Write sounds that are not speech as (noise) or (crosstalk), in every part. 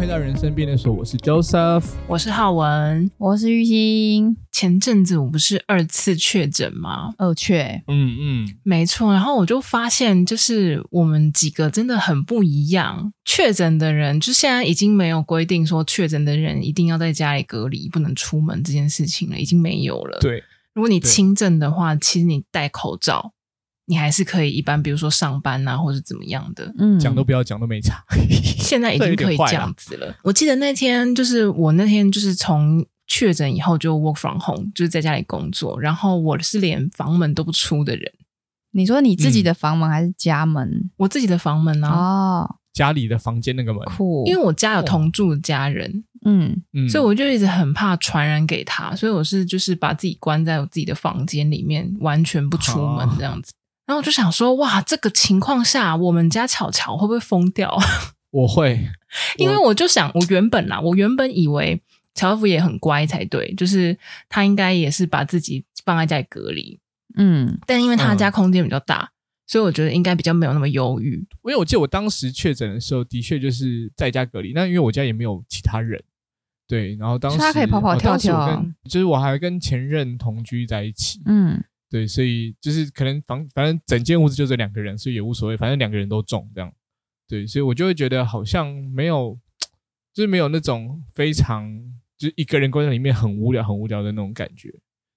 回到人生便利所，我是 Joseph，我是浩文，我是玉兴。前阵子我不是二次确诊吗？二确，嗯嗯，没错。然后我就发现，就是我们几个真的很不一样。确诊的人，就现在已经没有规定说确诊的人一定要在家里隔离，不能出门这件事情了，已经没有了。对，如果你轻症的话，其实你戴口罩。你还是可以一般，比如说上班啊，或者怎么样的，嗯，讲都不要讲，都没差。(laughs) 现在已经可以这样子了。我记得那天就是我那天就是从确诊以后就 work from home，就是在家里工作，然后我是连房门都不出的人。你说你自己的房门还是家门？嗯、我自己的房门啊，哦，家里的房间那个门。酷，因为我家有同住的家人，嗯嗯，所以我就一直很怕传染给他，所以我是就是把自己关在我自己的房间里面，完全不出门这样子。然后我就想说，哇，这个情况下，我们家巧巧会不会疯掉？(laughs) 我会，因为我就想，我原本啦，我原本以为乔夫也很乖才对，就是他应该也是把自己放在家里隔离，嗯，但因为他家空间比较大，嗯、所以我觉得应该比较没有那么忧郁。因为我记得我当时确诊的时候，的确就是在家隔离，那因为我家也没有其他人，对，然后当时他可以跑跑跳跳，就是我还跟前任同居在一起，嗯。对，所以就是可能房，反正整间屋子就这两个人，所以也无所谓，反正两个人都中这样。对，所以我就会觉得好像没有，就是没有那种非常就是一个人关在里面很无聊、很无聊的那种感觉。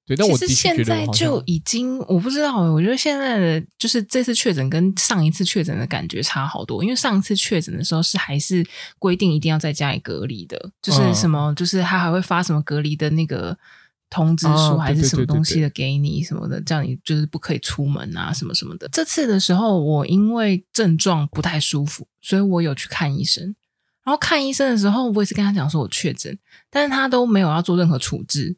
对，但我的确觉得现在就已经我不知道，我觉得现在的就是这次确诊跟上一次确诊的感觉差好多，因为上一次确诊的时候是还是规定一定要在家里隔离的，就是什么，就是他还会发什么隔离的那个。通知书还是什么东西的给你什么的，叫你就是不可以出门啊什么什么的。这次的时候，我因为症状不太舒服，所以我有去看医生。然后看医生的时候，我也是跟他讲说我确诊，但是他都没有要做任何处置。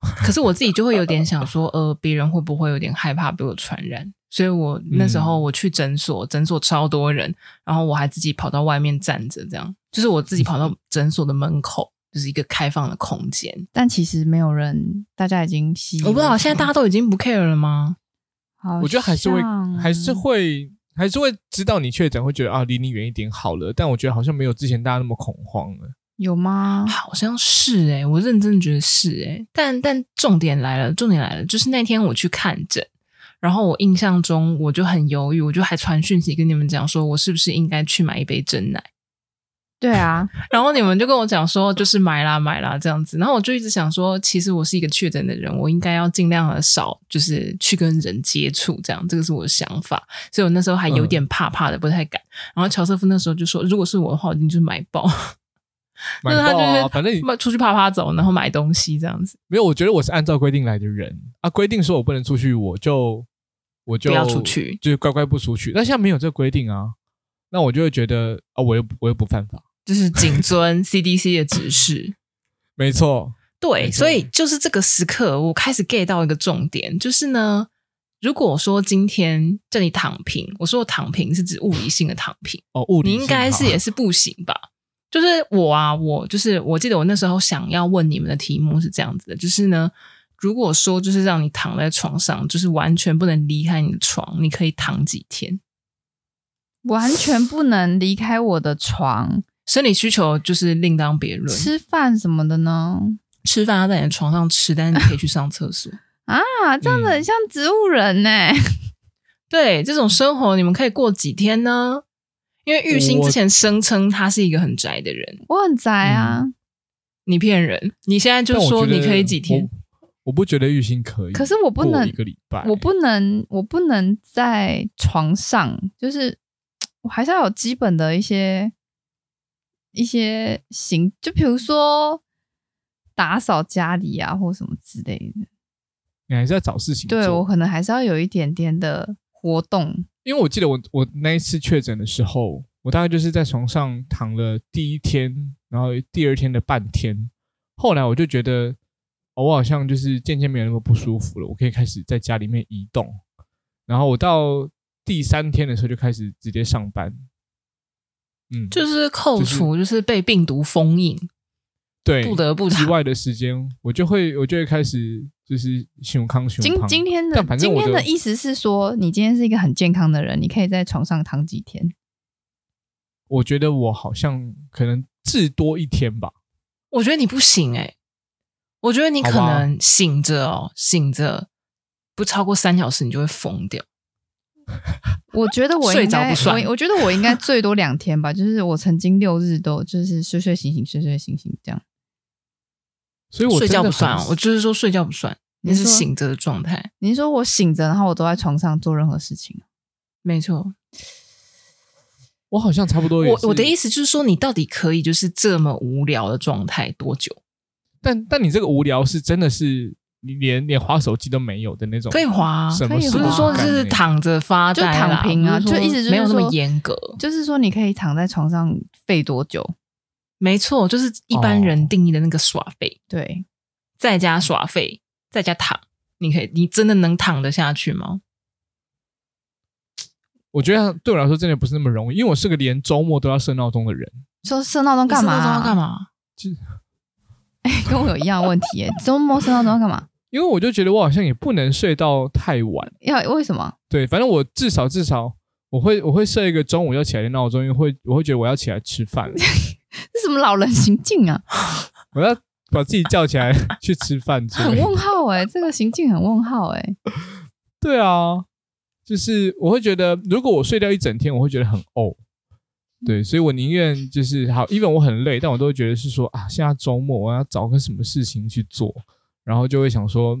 可是我自己就会有点想说，(laughs) 呃，别人会不会有点害怕被我传染？所以我那时候我去诊所，诊所超多人，然后我还自己跑到外面站着，这样就是我自己跑到诊所的门口。就是一个开放的空间，但其实没有人，大家已经习。我不知道现在大家都已经不 care 了吗？好我觉得还是会，还是会，还是会知道你确诊，会觉得啊，离你远一点好了。但我觉得好像没有之前大家那么恐慌了。有吗？好像是诶、欸，我认真觉得是诶、欸。但但重点来了，重点来了，就是那天我去看诊，然后我印象中我就很犹豫，我就还传讯息跟你们讲，说我是不是应该去买一杯真奶。对啊，(laughs) 然后你们就跟我讲说，就是买啦买啦这样子，然后我就一直想说，其实我是一个确诊的人，我应该要尽量的少，就是去跟人接触，这样，这个是我的想法，所以我那时候还有点怕怕的，不太敢。然后乔瑟夫那时候就说，如果是我的话，我一定就是买爆，买爆啊，反正你出去啪啪走，然后买东西这样子。没有，我觉得我是按照规定来的人啊，规定说我不能出去，我就我就不要出去，就是乖乖不出去。那现在没有这个规定啊，那我就会觉得啊，我又我又不犯法。就是谨遵 (laughs) CDC 的指示，没错，对，所以就是这个时刻，我开始 get 到一个重点，就是呢，如果说今天叫你躺平，我说我躺平是指物理性的躺平哦，物理，你应该是也是不行吧？就是我啊，我就是我记得我那时候想要问你们的题目是这样子的，就是呢，如果说就是让你躺在床上，就是完全不能离开你的床，你可以躺几天？完全不能离开我的床。生理需求就是另当别论，吃饭什么的呢？吃饭要在你的床上吃，但是你可以去上厕所 (laughs) 啊，这样子很像植物人呢、欸嗯。对，这种生活你们可以过几天呢？因为玉兴之前声称他是一个很宅的人，我，我很宅啊，嗯、你骗人！你现在就说你可以几天？我，我不觉得玉兴可以，可是我不能一个礼拜，我不能，我不能在床上，就是我还是要有基本的一些。一些行，就比如说打扫家里啊，或什么之类的。你还是要找事情做。对，我可能还是要有一点点的活动。因为我记得我我那一次确诊的时候，我大概就是在床上躺了第一天，然后第二天的半天，后来我就觉得，我好像就是渐渐没有那么不舒服了，我可以开始在家里面移动。然后我到第三天的时候就开始直接上班。嗯，就是扣除，就是被病毒封印，对，不得不之外的时间，我就会，我就会开始，就是胸康胸今今天的今天的意思是说，你今天是一个很健康的人，你可以在床上躺几天。我觉得我好像可能至多一天吧。我觉得你不行哎、欸，我觉得你可能醒着哦，醒着不超过三小时，你就会疯掉。(laughs) 我觉得我应该睡着不算我，我觉得我应该最多两天吧。就是我曾经六日都就是睡睡醒醒，睡睡醒醒这样。所以我睡觉不算哦，我就是说睡觉不算，你是醒着的状态。你说我醒着，然后我都在床上做任何事情？没错，我好像差不多也。我我的意思就是说，你到底可以就是这么无聊的状态多久？但但你这个无聊是真的是你连连滑手机都没有的那种，可以滑，什么可以不是说就是躺着发呆就躺平啊，就一直没有那么严格。就是说你可以躺在床上废多久？没错，就是一般人定义的那个耍废，对，在家耍废，在家躺，你可以，你真的能躺得下去吗？我觉得对我来说真的不是那么容易，因为我是个连周末都要设闹钟的人。说设闹钟干嘛、啊？要干嘛？就 (laughs) 哎、欸，跟我有一样的问题耶。周末设闹钟干嘛？因为我就觉得我好像也不能睡到太晚。要为什么？对，反正我至少至少我会我会设一个中午要起来的闹钟，因为会我会觉得我要起来吃饭了。(laughs) 这什么老人行径啊？我要把自己叫起来 (laughs) 去吃饭，很问号哎，这个行径很问号哎。(laughs) 对啊。就是我会觉得，如果我睡掉一整天，我会觉得很呕。对，所以我宁愿就是好，因为我很累，但我都会觉得是说啊，现在周末我要找个什么事情去做，然后就会想说，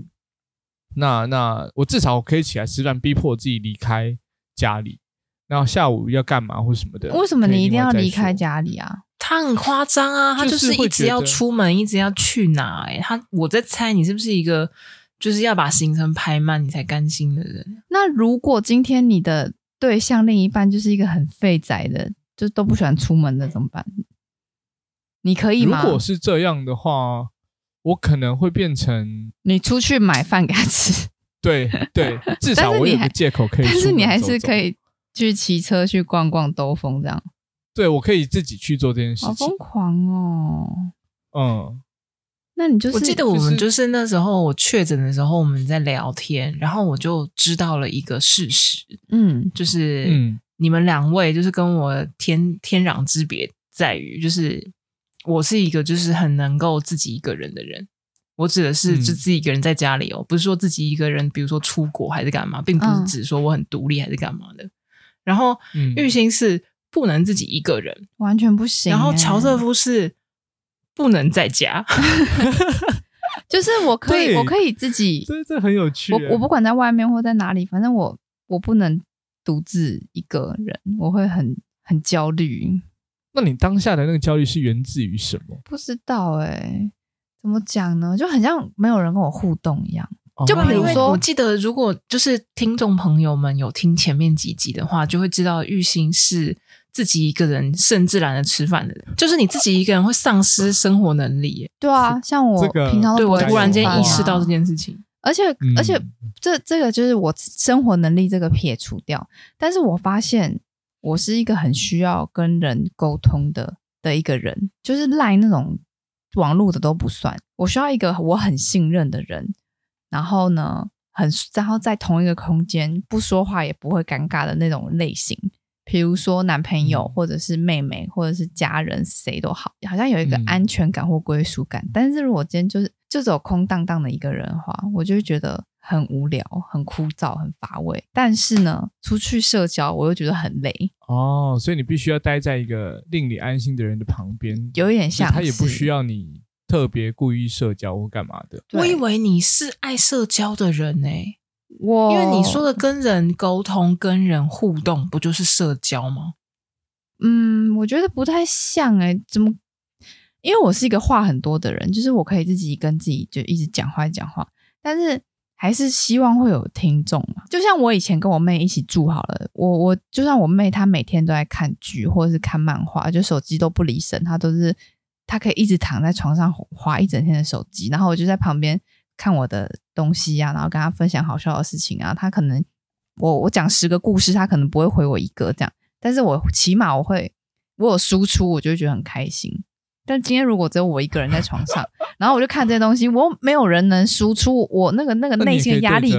那那我至少可以起来吃饭，逼迫自己离开家里。然后下午要干嘛或什么的？为什么你一定要离开家里啊？他很夸张啊，他就是一直要出门，一直要去哪、欸？哎，他我在猜你是不是一个。就是要把行程排满，你才甘心的人。那如果今天你的对象另一半就是一个很废宅的，就都不喜欢出门的，怎么办？你可以吗？如果是这样的话，我可能会变成你出去买饭给他吃。对对，(laughs) 至少我有个借口可以走走。但是你还是可以去骑车去逛逛兜风这样。对，我可以自己去做这件事情。好疯狂哦！嗯。那你就是，我记得我们就是那时候我确诊的时候，我们在聊天，然后我就知道了一个事实，嗯，就是嗯，你们两位就是跟我天天壤之别在于，就是我是一个就是很能够自己一个人的人，我指的是就自己一个人在家里哦，不是说自己一个人，比如说出国还是干嘛，并不是指说我很独立还是干嘛的。然后玉兴是不能自己一个人，完全不行。然后乔瑟夫是。不能在家，(laughs) (laughs) 就是我可以，我可以自己，对，这很有趣。我我不管在外面或在哪里，反正我我不能独自一个人，我会很很焦虑。那你当下的那个焦虑是源自于什么？不知道哎、欸，怎么讲呢？就很像没有人跟我互动一样。就比如说，我记得如果就是听众朋友们有听前面几集的话，就会知道玉兴是。自己一个人甚至懒得吃饭的人，就是你自己一个人会丧失生活能力。对啊，像我平常对我突然间意识到这件事情，而且、嗯、而且这这个就是我生活能力这个撇除掉，但是我发现我是一个很需要跟人沟通的的一个人，就是赖那种网络的都不算，我需要一个我很信任的人，然后呢，很然后在同一个空间不说话也不会尴尬的那种类型。比如说男朋友，或者是妹妹，或者是家人，谁都好，好像有一个安全感或归属感。但是如果今天就是就只有空荡荡的一个人的话，我就会觉得很无聊、很枯燥、很乏味。但是呢，出去社交我又觉得很累。哦，所以你必须要待在一个令你安心的人的旁边，有一点像他也不需要你特别故意社交或干嘛的。我以为你是爱社交的人呢、欸。我因为你说的跟人沟通、跟人互动，不就是社交吗？嗯，我觉得不太像哎、欸，怎么？因为我是一个话很多的人，就是我可以自己跟自己就一直讲话讲话，但是还是希望会有听众嘛。就像我以前跟我妹一起住好了，我我就算我妹她每天都在看剧或者是看漫画，就手机都不离身，她都是她可以一直躺在床上滑一整天的手机，然后我就在旁边。看我的东西呀、啊，然后跟她分享好笑的事情啊。她可能我我讲十个故事，她可能不会回我一个这样，但是我起码我会我有输出，我就觉得很开心。但今天如果只有我一个人在床上，然后我就看这些东西，我没有人能输出，我那个那个内心的压力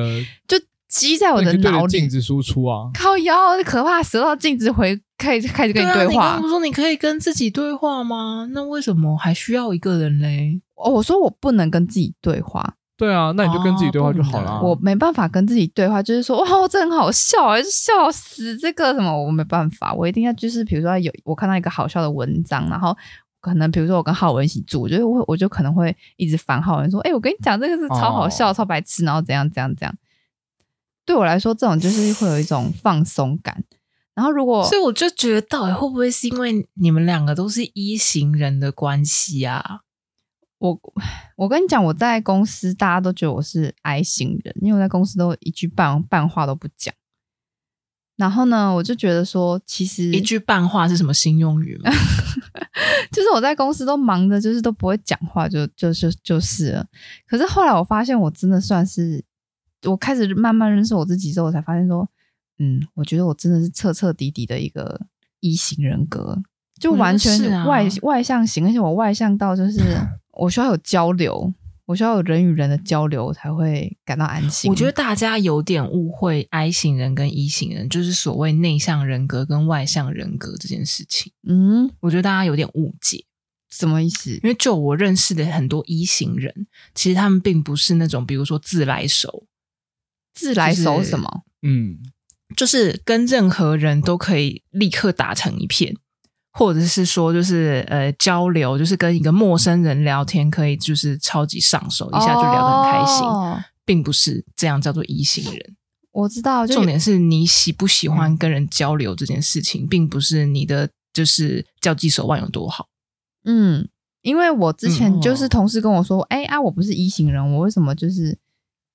就积在我的脑里。镜子输出啊，靠腰，可怕！舌头镜子回开始开始跟你对话。对啊，你刚刚说你可以跟自己对话吗？那为什么还需要一个人嘞？哦，我说我不能跟自己对话。对啊，那你就跟自己对话就好了。我没办法跟自己对话，就是说哇，这很好笑啊，笑死！这个什么，我没办法，我一定要就是比如说有我看到一个好笑的文章，然后可能比如说我跟浩文一起住，我觉得我我就可能会一直烦浩文说，哎、欸，我跟你讲这个是超好笑、哦、超白痴，然后怎样怎样怎样。对我来说，这种就是会有一种放松感。然后如果所以我就觉得，到底会不会是因为你们两个都是一型人的关系啊？我我跟你讲，我在公司大家都觉得我是 I 型人，因为我在公司都一句半半话都不讲。然后呢，我就觉得说，其实一句半话是什么新用语吗？(laughs) 就是我在公司都忙着，就是都不会讲话，就就就就是了。可是后来我发现，我真的算是我开始慢慢认识我自己之后，我才发现说，嗯，我觉得我真的是彻彻底底的一个 E 型人格，就完全外、啊、外向型，而且我外向到就是。(laughs) 我需要有交流，我需要有人与人的交流，才会感到安心。我觉得大家有点误会 I 型人跟 E 型人，就是所谓内向人格跟外向人格这件事情。嗯，我觉得大家有点误解，什么意思？因为就我认识的很多 E 型人，其实他们并不是那种，比如说自来熟，自来熟什么？嗯，就是跟任何人都可以立刻打成一片。或者是说，就是呃，交流，就是跟一个陌生人聊天，可以就是超级上手，一下就聊得很开心，哦、并不是这样叫做 E 型人。我知道，重点是你喜不喜欢跟人交流这件事情，嗯、并不是你的就是交际手腕有多好。嗯，因为我之前就是同事跟我说，哎、嗯哦欸、啊，我不是一型人，我为什么就是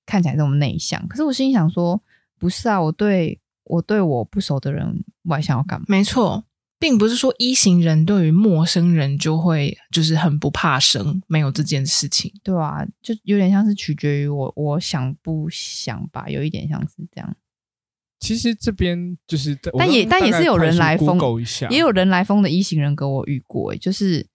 看起来这么内向？可是我心里想说，不是啊，我对我对我不熟的人外向要干嘛？没错。并不是说一型人对于陌生人就会就是很不怕生，没有这件事情，对啊，就有点像是取决于我我想不想吧，有一点像是这样。其实这边就是，但也但也是有人来疯，也有人来疯的一型人跟我遇过，就是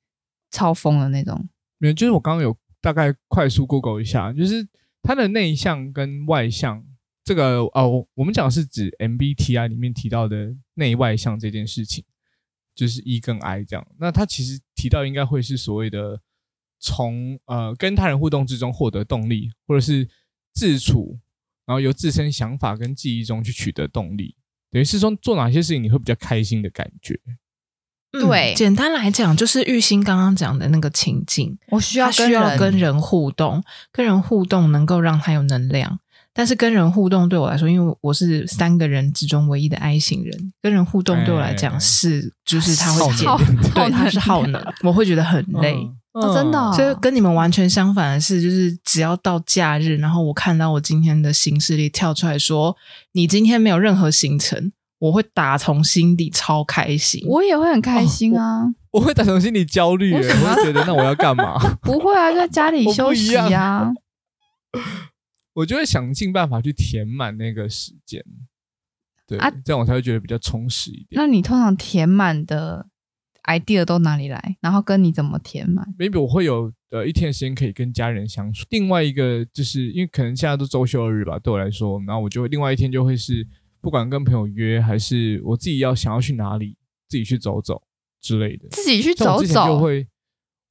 超疯的那种。没有，就是我刚刚有大概快速 Google 一下，就是他的内向跟外向，这个哦，我们讲的是指 MBTI 里面提到的内外向这件事情。就是 E 跟 I 这样，那他其实提到应该会是所谓的从呃跟他人互动之中获得动力，或者是自处，然后由自身想法跟记忆中去取得动力，等于是说做哪些事情你会比较开心的感觉。嗯、对，简单来讲就是玉兴刚刚讲的那个情境，我需要需要跟人互动，跟人互动能够让他有能量。但是跟人互动对我来说，因为我是三个人之中唯一的 I 型人，跟人互动对我来讲是，就是他会减，对，他是耗能，我会觉得很累，真的。所以跟你们完全相反的是，就是只要到假日，然后我看到我今天的行事历跳出来说，你今天没有任何行程，我会打从心底超开心，我也会很开心啊，我会打从心里焦虑，我会觉得那我要干嘛？(laughs) 不会啊，在家里休息啊。(laughs) 我就会想尽办法去填满那个时间，对，啊、这样我才会觉得比较充实一点。那你通常填满的 idea 都哪里来？然后跟你怎么填满？maybe 我会有呃一天的时间可以跟家人相处。另外一个就是因为可能现在都周休二日吧，对我来说，然后我就会另外一天就会是不管跟朋友约还是我自己要想要去哪里，自己去走走之类的。自己去走走就会，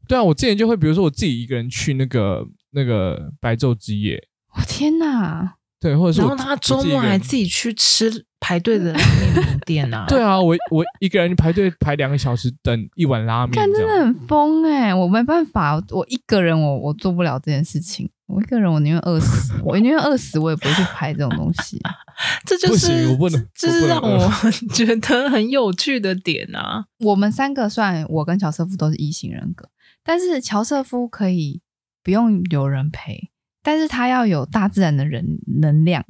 对啊，我之前就会比如说我自己一个人去那个那个白昼之夜。我天哪！对，或者是然后他周末还自己去吃排队的拉面 (laughs) 店啊？对啊，我我一个人排队排两个小时等一碗拉面，看真的很疯哎、欸！我没办法，我一个人我我做不了这件事情。我一个人我宁愿饿死，我宁愿饿死，我也不会去排这种东西。(laughs) 这就是我不能，这是让我 (laughs) 觉得很有趣的点啊！我们三个算我跟乔瑟夫都是异型人格，但是乔瑟夫可以不用有人陪。但是他要有大自然的人能量，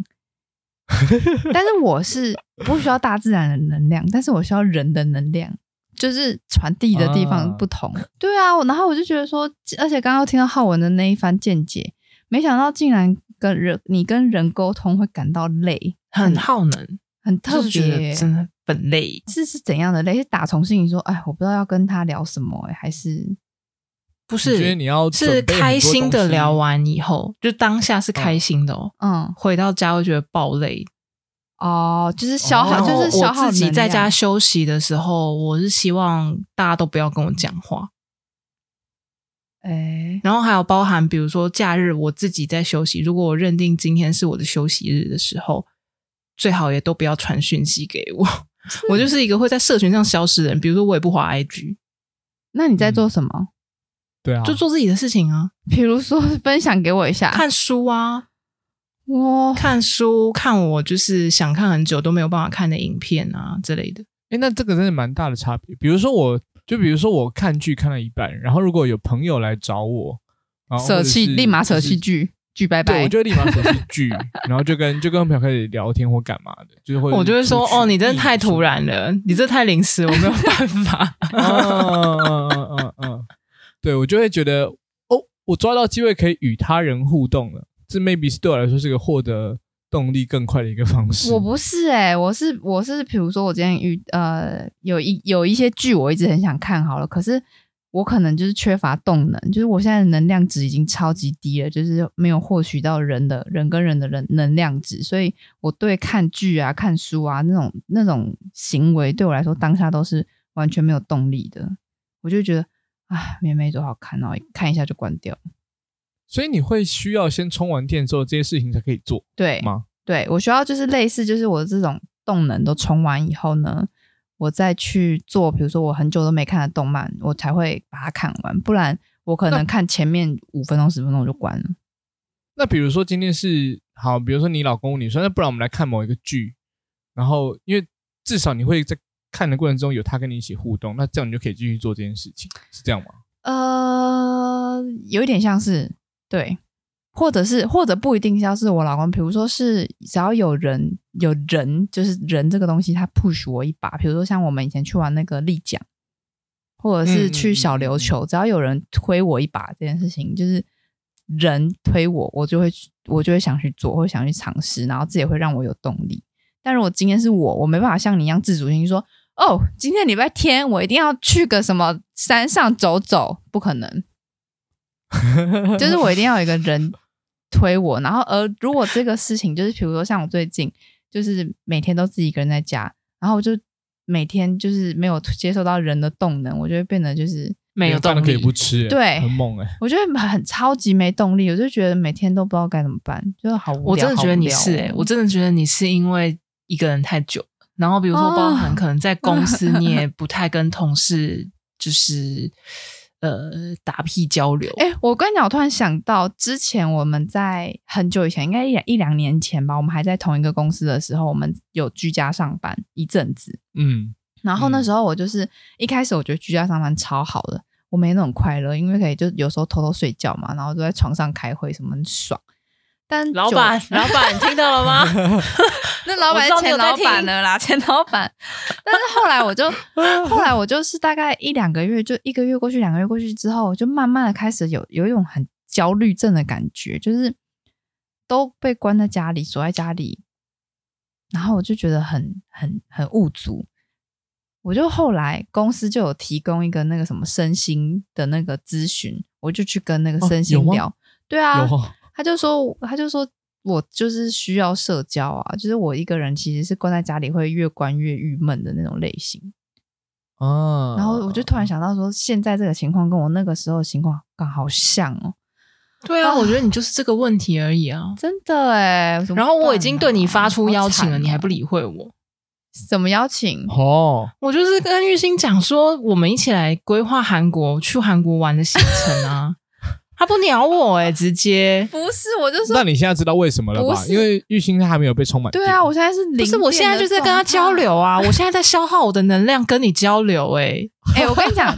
(laughs) 但是我是不需要大自然的能量，但是我需要人的能量，就是传递的地方不同。啊对啊，然后我就觉得说，而且刚刚听到浩文的那一番见解，没想到竟然跟人你跟人沟通会感到累，很耗能，很特别，真的很累。是是怎样的累？是打从心里说，哎，我不知道要跟他聊什么，哎，还是。不是，觉得你要是开心的聊完以后，就当下是开心的哦。嗯，回到家会觉得爆累。哦，就是消耗，哦、就是消耗我自己在家休息的时候，我是希望大家都不要跟我讲话。哎，然后还有包含，比如说假日我自己在休息，如果我认定今天是我的休息日的时候，最好也都不要传讯息给我。(laughs) 我就是一个会在社群上消失的人，比如说我也不滑 IG。那你在做什么？嗯、对啊，就做自己的事情啊。比如说分享给我一下，看书啊，哇，看书，看我就是想看很久都没有办法看的影片啊之类的。哎，那这个真的蛮大的差别。比如说我。就比如说，我看剧看了一半，然后如果有朋友来找我，舍弃立马舍弃剧，剧拜拜。对，我就会立马舍弃剧，(laughs) 然后就跟就跟朋友开始聊天或干嘛的，就是会我就会说哦，你真的太突然了，你这太临时，我没有办法。嗯嗯嗯嗯嗯，对我就会觉得哦，我抓到机会可以与他人互动了，这 maybe 是对我来说是个获得。动力更快的一个方式。我不是哎、我是我是，比如说我今天遇呃有一有一些剧我一直很想看好了，可是我可能就是缺乏动能，就是我现在的能量值已经超级低了，就是没有获取到人的人跟人的人能量值，所以我对看剧啊、看书啊那种那种行为对我来说当下都是完全没有动力的，我就觉得啊，没没多好看，然后看一下就关掉。所以你会需要先充完电之后，这些事情才可以做，对吗？对，我需要就是类似，就是我这种动能都充完以后呢，我再去做，比如说我很久都没看的动漫，我才会把它看完，不然我可能看前面五分钟、十分钟就关了。那比如说今天是好，比如说你老公你说，那不然我们来看某一个剧，然后因为至少你会在看的过程中有他跟你一起互动，那这样你就可以继续做这件事情，是这样吗？呃，有一点像是。对，或者是或者不一定像是我老公，比如说是只要有人有人，就是人这个东西，他 push 我一把。比如说像我们以前去玩那个立桨，或者是去小琉球，只要有人推我一把，这件事情就是人推我，我就会我就会想去做，或想去尝试，然后这也会让我有动力。但如果今天是我，我没办法像你一样自主性说，哦，今天礼拜天我一定要去个什么山上走走，不可能。(laughs) 就是我一定要有一个人推我，然后而如果这个事情就是，比如说像我最近就是每天都自己一个人在家，然后我就每天就是没有接受到人的动能，我就会变得就是没有动力，可以不吃，对，很猛哎，我觉得很超级没动力，我就觉得每天都不知道该怎么办，就是好无聊。我真的觉得你是哎、欸，我真的觉得你是因为一个人太久，然后比如说包含可能在公司 (laughs) 你也不太跟同事就是。呃，打屁交流。哎、欸，我跟你讲，我突然想到，之前我们在很久以前，应该一一两年前吧，我们还在同一个公司的时候，我们有居家上班一阵子。嗯，然后那时候我就是、嗯、一开始我觉得居家上班超好的，我没那种快乐，因为可以就有时候偷偷睡觉嘛，然后就在床上开会，什么很爽。但老板，(laughs) 老板，你听到了吗？(laughs) 那老板是前老板了啦，前老板。(laughs) 但是后来我就，(laughs) 后来我就是大概一两个月，就一个月过去，两个月过去之后，我就慢慢的开始有有一种很焦虑症的感觉，就是都被关在家里，锁在家里，然后我就觉得很很很无助。我就后来公司就有提供一个那个什么身心的那个咨询，我就去跟那个身心聊。哦、对啊。他就说，他就说我就是需要社交啊，就是我一个人其实是关在家里会越关越郁闷的那种类型啊。然后我就突然想到说，现在这个情况跟我那个时候的情况刚好像哦。对啊，啊，我觉得你就是这个问题而已啊，(laughs) 真的哎。(laughs) 然后我已经对你发出邀请了，你还不理会我？什么邀请？哦，我就是跟玉兴讲说，我们一起来规划韩国去韩国玩的行程啊。他不鸟我哎、欸，(laughs) 直接不是，我就说，那你现在知道为什么了吧？因为玉兴他还没有被充满。对啊，我现在是零，不是，我现在就是在跟他交流啊，(laughs) 我现在在消耗我的能量跟你交流哎、欸，(laughs) 哎、欸，我跟你讲，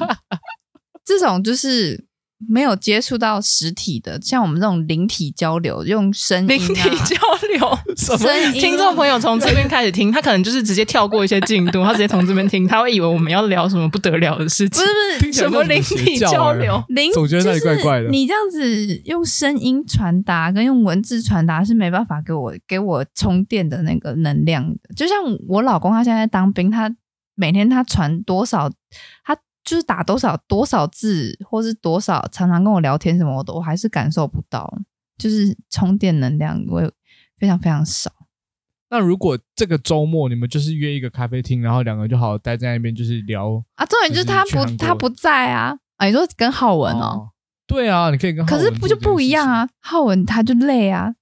这种就是。没有接触到实体的，像我们这种灵体交流，用声音、啊、灵体交流，(laughs) 声音。听众朋友从这边开始听，他可能就是直接跳过一些进度，(laughs) 他直接从这边听，他会以为我们要聊什么不得了的事情。不是不是，什么灵体交流？灵总觉得那里怪怪的。你这样子用声音传达跟用文字传达是没办法给我给我充电的那个能量的。就像我老公他现在在当兵，他每天他传多少他。就是打多少多少字，或是多少常常跟我聊天什么的，我还是感受不到，就是充电能量会非常非常少。那如果这个周末你们就是约一个咖啡厅，然后两个人就好好待在那边，就是聊啊，重点就是他不他不在啊，啊，你说跟浩文哦。哦对啊，你可以跟浩文。可是不就不一样啊？浩文他就累啊，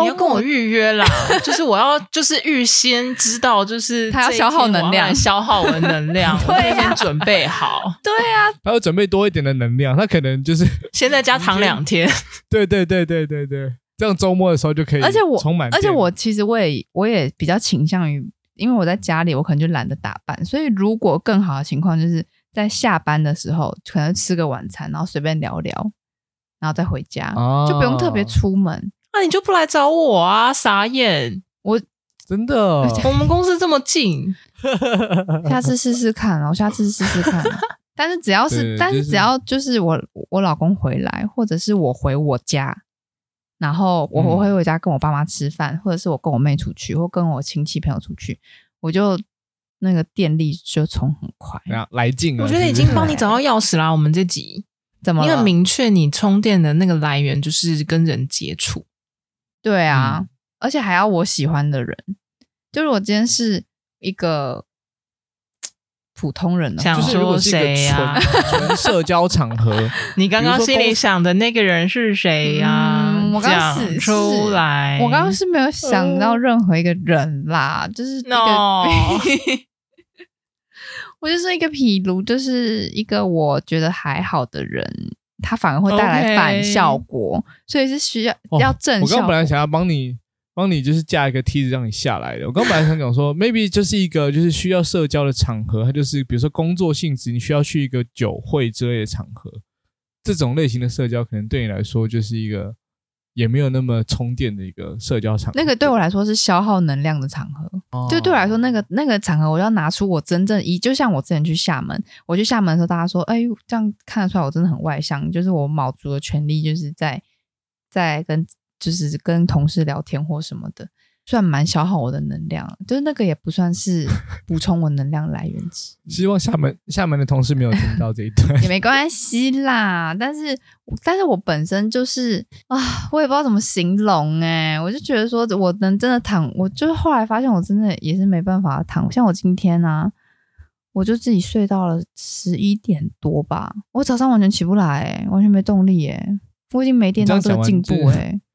你要跟我预约啦，(laughs) 就是我要就是预先知道，就是 (laughs) 他要消耗能量，消耗我的能量，(laughs) 对啊，先准备好。对啊，他要准备多一点的能量，他可能就是先在家躺两天。对对对对对对，这样周末的时候就可以。而且我充满，而且我其实我也我也比较倾向于，因为我在家里，我可能就懒得打扮，所以如果更好的情况就是。在下班的时候，可能吃个晚餐，然后随便聊聊，然后再回家，哦、就不用特别出门。那、啊、你就不来找我啊？傻眼！我真的，(laughs) 我们公司这么近，(laughs) 下次试试看，我下次试试看。但是只要是，但是只要就是我我老公回来，或者是我回我家，然后我我回我家跟我爸妈吃饭，嗯、或者是我跟我妹出去，或跟我亲戚朋友出去，我就。那个电力就充很快，来劲了。我觉得已经帮你找到钥匙啦。我们这集怎么？你很明确，你充电的那个来源就是跟人接触。对啊，嗯、而且还要我喜欢的人。就是我今天是一个普通人呢，想说谁呀？(laughs) 纯社交场合，(laughs) 你刚刚心里想的那个人是谁呀、啊嗯？我刚刚出来，我刚刚是没有想到任何一个人啦，嗯、就是那个。(laughs) 我就是一个譬如，就是一个我觉得还好的人，他反而会带来反效果.所以是需要要正哦。我刚本来想要帮你，帮你就是架一个梯子让你下来的。我刚本来想讲说，(laughs) maybe 就是一个就是需要社交的场合，它就是比如说工作性质，你需要去一个酒会之类的场合，这种类型的社交可能对你来说就是一个。也没有那么充电的一个社交场合，那个对我来说是消耗能量的场合。哦、就对我来说，那个那个场合，我要拿出我真正一，就像我之前去厦门，我去厦门的时候，大家说：“哎，这样看得出来我真的很外向。”就是我卯足了全力，就是在在跟就是跟同事聊天或什么的。算蛮消耗我的能量，就是那个也不算是 (laughs) 补充我能量来源之一。希望厦门厦门的同事没有听到这一段 (laughs) 也没关系啦。但是，但是我本身就是啊，我也不知道怎么形容哎、欸，我就觉得说，我能真的躺，我就是后来发现我真的也是没办法躺。像我今天啊，我就自己睡到了十一点多吧，我早上完全起不来、欸，完全没动力哎、欸，我已经没电到这个进步哎、欸。(laughs)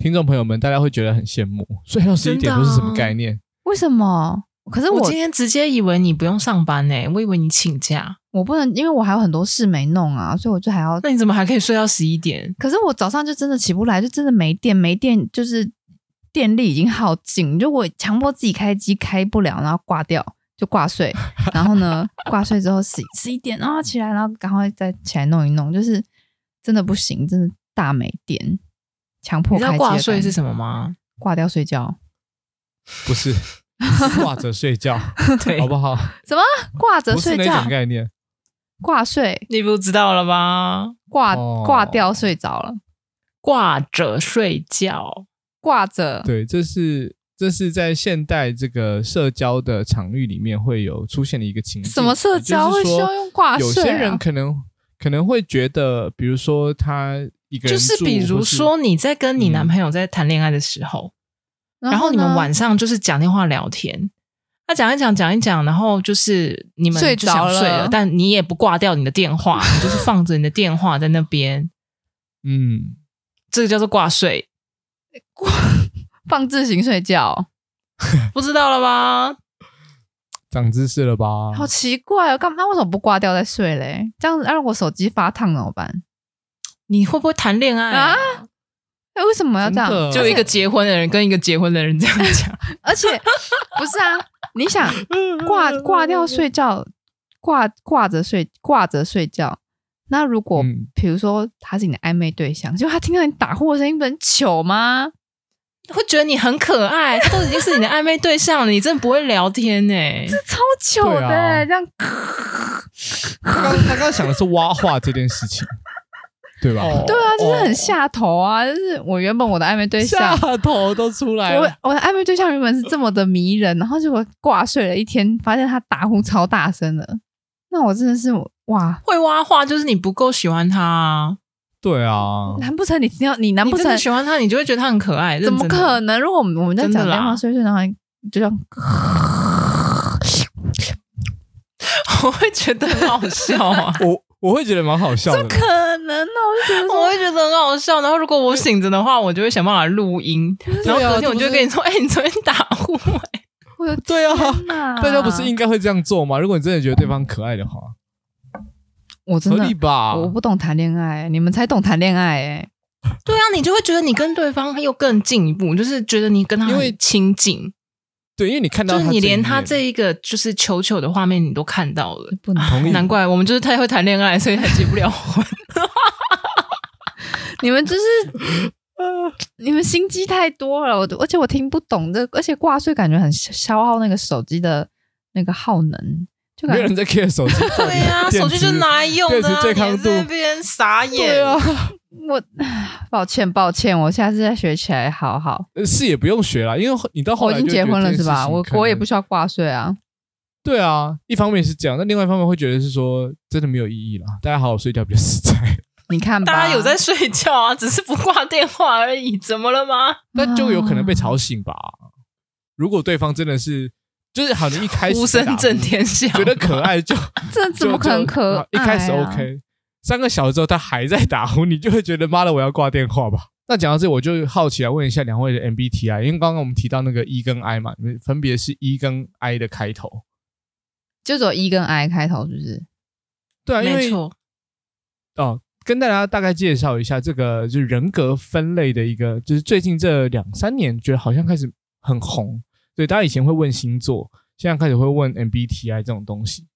听众朋友们，大家会觉得很羡慕，睡到十一点都是什么概念？为什么？可是我，我今天直接以为你不用上班呢、欸，我以为你请假。我不能，因为我还有很多事没弄啊，所以我就还要。那你怎么还可以睡到十一点？可是我早上就真的起不来，就真的没电，没电就是电力已经耗尽，就我强迫自己开机开不了，然后挂掉就挂睡，(laughs) 然后呢挂睡之后十十一点然后起来，然后赶快再起来弄一弄，就是真的不行，真的大没电。强迫开机，你知道挂睡是什么吗？挂掉睡觉，不是挂着睡觉，(laughs) 对，好不好？什么挂着睡觉？什么概念？挂睡，你不知道了吗？挂挂掉睡着了，挂着睡觉，挂着。对，这是这是在现代这个社交的场域里面会有出现的一个情景。什么社交会需要用挂睡？有些人可能可能会觉得，比如说他。就是比如说你在跟你男朋友在谈恋爱的时候，嗯、然后你们晚上就是讲电话聊天，他讲一讲讲一讲，然后就是你们就想睡了，睡着了，但你也不挂掉你的电话，你就是放着你的电话在那边，(laughs) 嗯，这个叫做挂睡，(laughs) 挂放自行睡觉，(laughs) 不知道了吧？长知识了吧？好奇怪哦，干嘛？他为什么不挂掉再睡嘞？这样子，让我手机发烫怎么办？你会不会谈恋爱啊？哎，为什么要这样？就一个结婚的人跟一个结婚的人这样讲，(laughs) 而且不是啊？你想 (laughs) 挂挂掉睡觉，挂挂着睡挂着睡觉。那如果比如说他是你的暧昧对象，就他听到你打呼的声音，不很糗吗？会觉得你很可爱。他都已经是你的暧昧对象了，你真的不会聊天呢？这超糗的，这样。他刚他刚想的是挖话这件事情。对吧？对啊，就是很下头啊！就是我原本我的暧昧对象下头都出来了，我我的暧昧对象原本是这么的迷人，然后结果挂睡了一天，发现他打呼超大声的，那我真的是哇，会挖话就是你不够喜欢他啊。对啊，难不成你只要你难不成你喜欢他，你就会觉得他很可爱？怎么可能？如果我们我们在讲电话睡睡，然后就这样，(laughs) 我会觉得很好笑啊！(laughs) 我我会觉得蛮好笑的。怎可能呢？我会觉得很好笑。然后如果我醒着的话，我就会想办法录音。然后隔天我就会跟你说：“哎，你昨天打呼。”我有对啊，大家不是应该会这样做吗？如果你真的觉得对方可爱的话。我真的合理吧？我不懂谈恋爱，你们才懂谈恋爱哎。对啊，你就会觉得你跟对方又更进一步，就是觉得你跟他因为亲近。对，因为你看到，就是你连他这一个就是球球的画面你都看到了，不能同意。难怪我们就是太会谈恋爱，所以才结不了婚。(laughs) 你们就是，(laughs) 你们心机太多了，我而且我听不懂这，而且挂睡感觉很消耗那个手机的那个耗能。就没有人在 care 手机，对呀、啊，手机就拿来用的、啊，电池健康度这边傻眼。对啊，我 (sighs) 抱歉抱歉，我下次再学起来好好。是也不用学了，因为你到后来我已经结婚了是吧？我我也不需要挂税啊。对啊，一方面是这样，那另外一方面会觉得是说真的没有意义了。大家好好睡觉比较实在。(laughs) 你看吧，大家有在睡觉啊，只是不挂电话而已，怎么了吗？那就有可能被吵醒吧。如果对方真的是。就是好像一开始呼声震天响，觉得可爱就 (laughs) 这怎么可能可爱、啊？一开始 OK，三个小时之后他还在打呼，你就会觉得妈的我要挂电话吧？(laughs) 那讲到这，我就好奇来问一下两位的 MBTI，因为刚刚我们提到那个 E 跟 I 嘛，分别是 E 跟 I 的开头，就走 E 跟 I 开头，是不是？对啊，因为没错。哦，跟大家大概介绍一下这个就是人格分类的一个，就是最近这两三年觉得好像开始很红。对，大家以前会问星座，现在开始会问 MBTI 这种东西。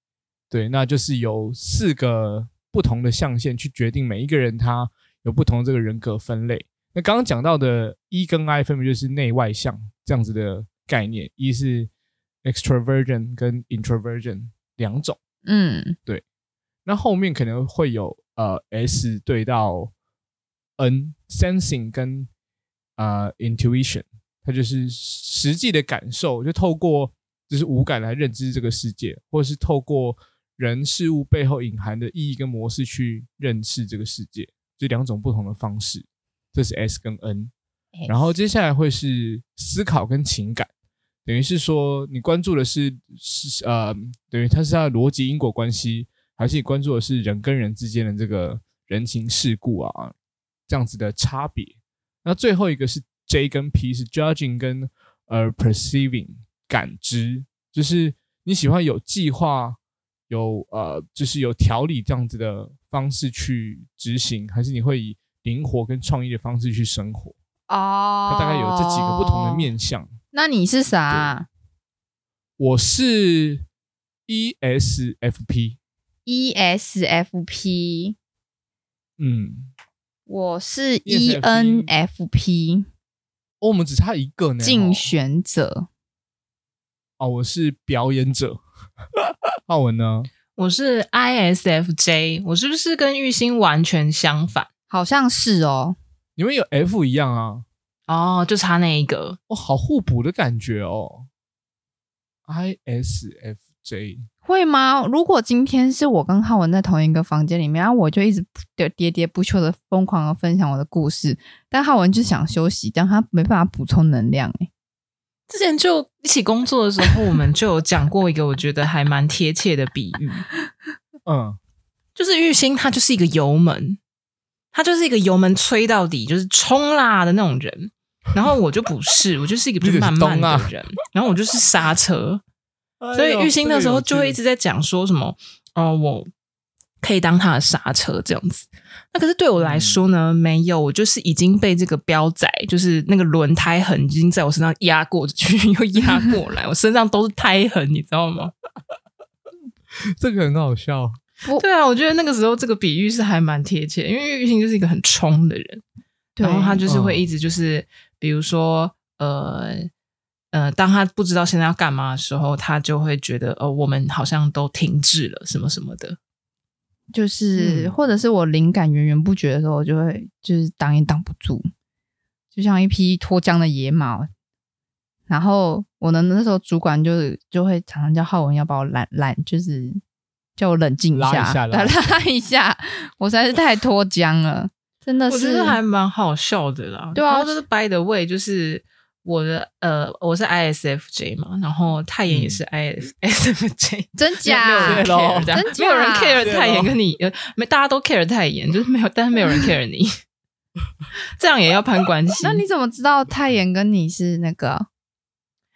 对，那就是有四个不同的象限去决定每一个人他有不同的这个人格分类。那刚刚讲到的 E 跟 I 分别就是内外向这样子的概念，E 是 extroversion 跟 introversion 两种。嗯，对。那后面可能会有呃 S 对到 N sensing 跟呃 intuition。它就是实际的感受，就透过就是五感来认知这个世界，或者是透过人事物背后隐含的意义跟模式去认识这个世界，这两种不同的方式。这是 S 跟 N，然后接下来会是思考跟情感，等于是说你关注的是是呃，等于它是它的逻辑因果关系，还是你关注的是人跟人之间的这个人情世故啊，这样子的差别。那最后一个是。J 跟 P 是 judging 跟呃 perceiving 感知，就是你喜欢有计划、有呃就是有条理这样子的方式去执行，还是你会以灵活跟创意的方式去生活？哦，它大概有这几个不同的面向。那你是啥？我是 ESFP。ESFP。嗯，我是 ENFP。哦、我们只差一个呢。竞选者。哦，我是表演者。(laughs) 浩文呢？我是 ISFJ。我是不是跟玉兴完全相反？好像是哦。你们有 F 一样啊？哦，就差那一个。哦，好互补的感觉哦。ISFJ。会吗？如果今天是我跟浩文在同一个房间里面，然后我就一直喋喋不休的疯狂的分享我的故事，但浩文就想休息，但他没办法补充能量。哎，之前就一起工作的时候，我们就有讲过一个我觉得还蛮贴切的比喻，嗯，就是玉兴他就是一个油门，他就是一个油门吹到底，就是冲啦的那种人，然后我就不是，我就是一个比较 (laughs) 慢慢的人，然后我就是刹车。所以玉兴那时候就会一直在讲说什么，哦、呃，我可以当他的刹车这样子。那可是对我来说呢，嗯、没有，我就是已经被这个标仔，就是那个轮胎痕已经在我身上压过去，(laughs) 又压过来，我身上都是胎痕，你知道吗？(laughs) 这个很好笑。对啊，我觉得那个时候这个比喻是还蛮贴切，因为玉兴就是一个很冲的人，然后他就是会一直就是，嗯、比如说呃。呃，当他不知道现在要干嘛的时候，他就会觉得，哦，我们好像都停滞了，什么什么的。就是，或者是我灵感源源不绝的时候，我就会就是挡也挡不住，就像一匹脱缰的野马。然后我的那时候主管就是就会常常叫浩文要把我拦拦，就是叫我冷静一下，拉一下，拉一下，拉一下，我实在是太脱缰了，真的是，我觉得还蛮好笑的啦。对啊，就是 by the way，就是我的呃，我是 ISFJ 嘛，然后泰妍也是 ISFJ，、嗯、(laughs) 真假？没有人 care，真假？没有人 care 泰妍跟你，呃，没大家都 care 泰妍，就是没有，但是没有人 care 你，这样也要攀关系？那你怎么知道泰妍跟你是那个？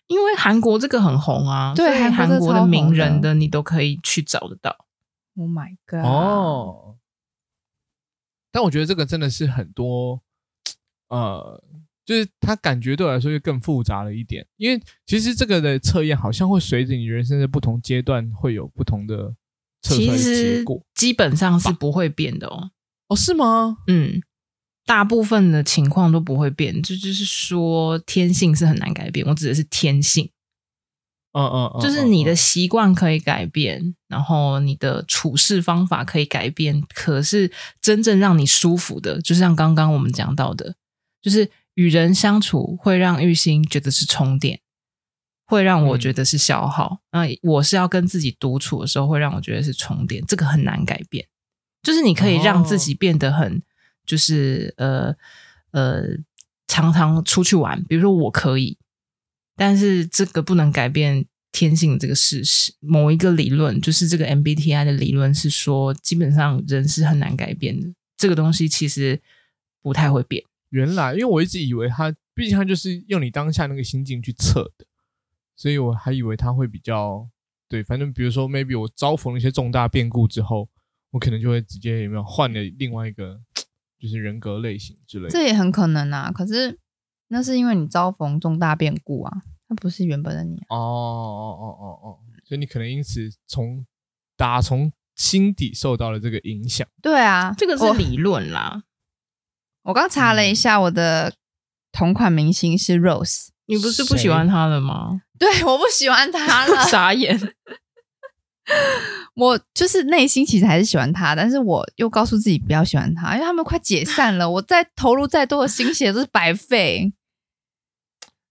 因为韩国这个很红啊，对，韩国的名人的你都可以去找得到。Oh my god！哦，但我觉得这个真的是很多，呃，就是它感觉对我来说就更复杂了一点。因为其实这个的测验好像会随着你人生的不同阶段会有不同的测出来的结果，基本上是不会变的哦。哦，是吗？嗯。大部分的情况都不会变，这就，就是说天性是很难改变。我指的是天性，嗯嗯，嗯，就是你的习惯可以改变，然后你的处事方法可以改变，可是真正让你舒服的，就是像刚刚我们讲到的，就是与人相处会让玉心觉得是充电，会让我觉得是消耗。那、嗯、我是要跟自己独处的时候，会让我觉得是充电，这个很难改变。就是你可以让自己变得很。就是呃呃，常常出去玩，比如说我可以，但是这个不能改变天性这个事实。某一个理论，就是这个 MBTI 的理论是说，基本上人是很难改变的。这个东西其实不太会变。原来，因为我一直以为他，毕竟他就是用你当下那个心境去测的，所以我还以为他会比较对。反正比如说，maybe 我遭逢了一些重大变故之后，我可能就会直接有没有换了另外一个。(tsk) 就是人格类型之类的，这也很可能啊。可是那是因为你遭逢重大变故啊，那不是原本的你啊。哦哦哦哦哦，所以你可能因此从打从心底受到了这个影响。对啊，这个是理论啦。我刚查了一下，我的同款明星是 Rose。你不是不喜欢他了吗？对，我不喜欢他了。(laughs) 傻眼。我就是内心其实还是喜欢他，但是我又告诉自己不要喜欢他，因为他们快解散了，(laughs) 我再投入再多的心血都是白费。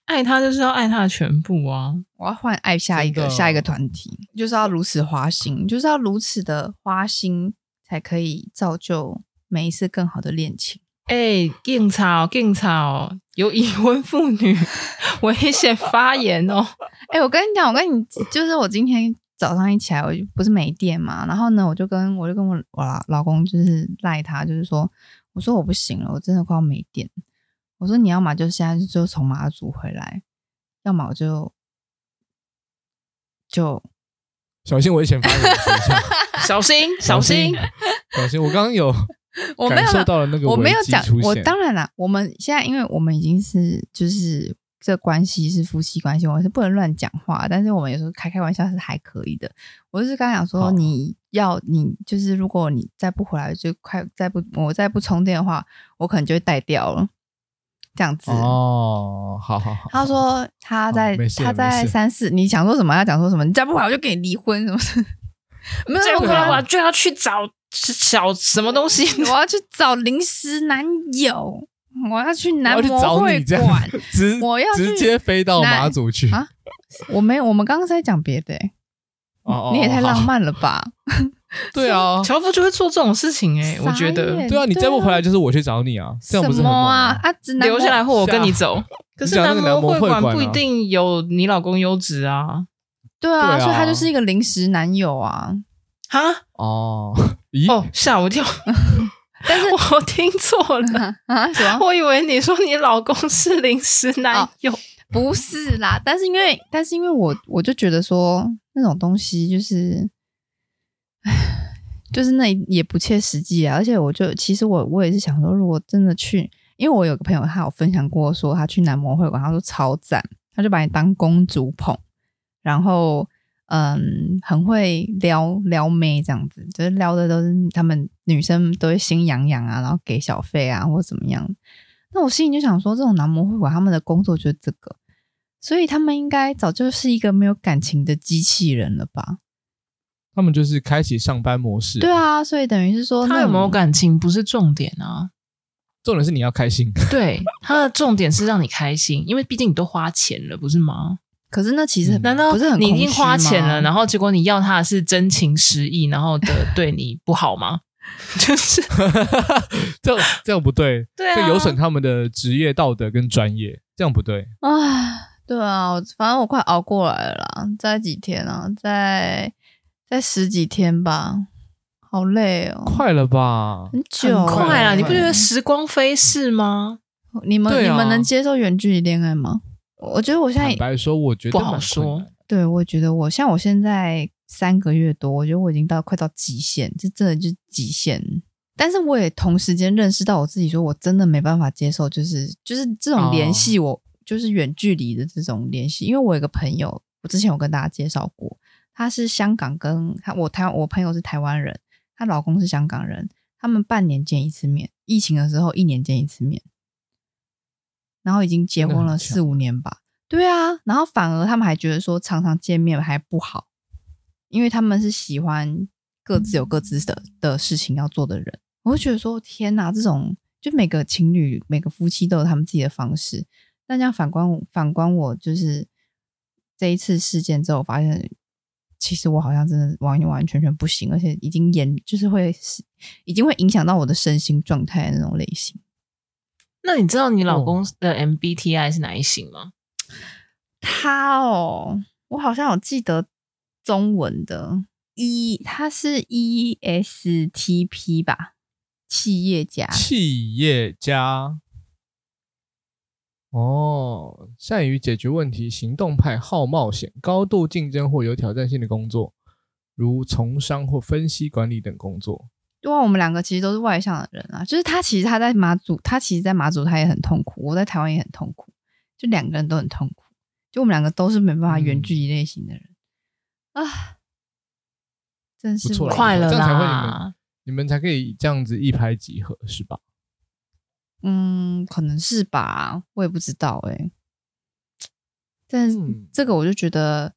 爱他就是要爱他的全部啊！我要换爱下一个下一个团体，就是要如此花心，就是要如此的花心，才可以造就每一次更好的恋情。哎、欸，警察哦，警察哦，有已婚妇女 (laughs) 危险发言哦！哎、欸，我跟你讲，我跟你就是我今天。早上一起来，我就不是没电嘛，然后呢，我就跟我就跟我我老公就是赖他，就是说，我说我不行了，我真的快要没电。我说你要么就现在就从马祖回来，要么我就就小心危险发言，小心小心 (laughs) 小心！我刚刚有 (laughs) 感受到了那个我没有讲，我当然啦，我们现在因为我们已经是就是。这关系是夫妻关系，我们是不能乱讲话。但是我们有时候开开玩笑是还可以的。我就是刚想说，你要你就是，如果你再不回来，就快再不我再不充电的话，我可能就会带掉了。这样子哦，好好好。他说他在他在三四，你想说什么？他讲说什么？你再不回来，我就跟你离婚，是不是？没有再不回来，我就要去找小什么东西，(laughs) 我要去找临时男友。我要去男模会馆，(laughs) 我要直接飞到马祖去。啊！我没有，我们刚刚在讲别的、欸，哦，你也太浪漫了吧？对啊，(laughs) 樵夫就会做这种事情哎、欸，我觉得。对啊，你再不回来就是我去找你啊，这样不是很猛啊？啊，留下来或我跟你走。可是男模会馆不一定有你老公优质啊，对啊，所以他就是一个临时男友啊，哈？哦，咦？哦，吓我一跳。(laughs) 但是 (laughs) 我听错了啊！什么？我以为你说你老公是临时男友，哦，不是啦。但是因为，但是因为我我就觉得说那种东西就是，唉，就是那也不切实际啊。而且我就其实我我也是想说，如果真的去，因为我有个朋友他有分享过说他去男模会馆，他说超赞，他就把你当公主捧，然后。嗯，很会撩撩妹这样子，就是撩的都是他们女生都会心痒痒啊，然后给小费啊或怎么样。那我心里就想说，这种男模会管他们的工作就是这个，所以他们应该早就是一个没有感情的机器人了吧？他们就是开启上班模式。对啊，所以等于是说，他有没有感情不是重点啊，(laughs) 重点是你要开心。对，他的重点是让你开心，因为毕竟你都花钱了，不是吗？可是那其实难道不是很你已经花钱了，然后结果你要他的是真情实意，然后的对你不好吗？(laughs) 就是 (laughs) 这样这样不对，对啊这有损他们的职业道德跟专业，这样不对。啊，对啊，反正我快熬过来了啦，再几天啊，再再十几天吧，好累哦，快了吧？很久，很快啦，了你不觉得时光飞逝吗？你们、啊你们能接受远距离恋爱吗？我觉得我现在坦白说，我觉得不好说。对我觉得我像我现在三个月多，我觉得我已经到快到极限，这真的就是极限。但是我也同时间认识到我自己，说我真的没办法接受，就是就是这种联系，我、哦、就是远距离的这种联系。因为我有个朋友，我之前有跟大家介绍过，他是香港跟他我台我朋友是台湾人，她老公是香港人，他们半年见一次面，疫情的时候一年见一次面。然后已经结婚了四五年吧，对啊，然后反而他们还觉得说常常见面还不好，因为他们是喜欢各自有各自的的事情要做的人。我就觉得说天哪，这种就每个情侣每个夫妻都有他们自己的方式。但这样反观反观我，就是这一次事件之后，我发现其实我好像真的完完全全不行，而且已经严就是会已经会影响到我的身心状态的那种类型。那你知道你老公的 MBTI 是哪一型吗？他哦，我好像有记得中文的 E，他是 ESTP 吧，企业家。企业家。哦，善于解决问题，行动派，好冒险，高度竞争或有挑战性的工作，如从商或分析管理等工作。对啊，我们两个其实都是外向的人啊。就是他其实他在马祖，他其实在马祖他也很痛苦，我在台湾也很痛苦，就两个人都很痛苦。就我们两个都是没办法远距离类型的人、嗯、啊，真是快乐这样才会你们啦。你们才可以这样子一拍即合，是吧？嗯，可能是吧，我也不知道哎、欸。但是这个我就觉得，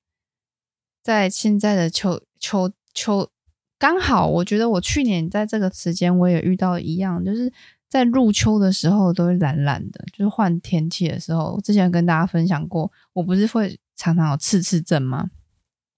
在现在的秋秋秋。刚好，我觉得我去年在这个时间我也遇到一样，就是在入秋的时候都会懒懒的，就是换天气的时候。我之前跟大家分享过，我不是会常常有刺刺症吗？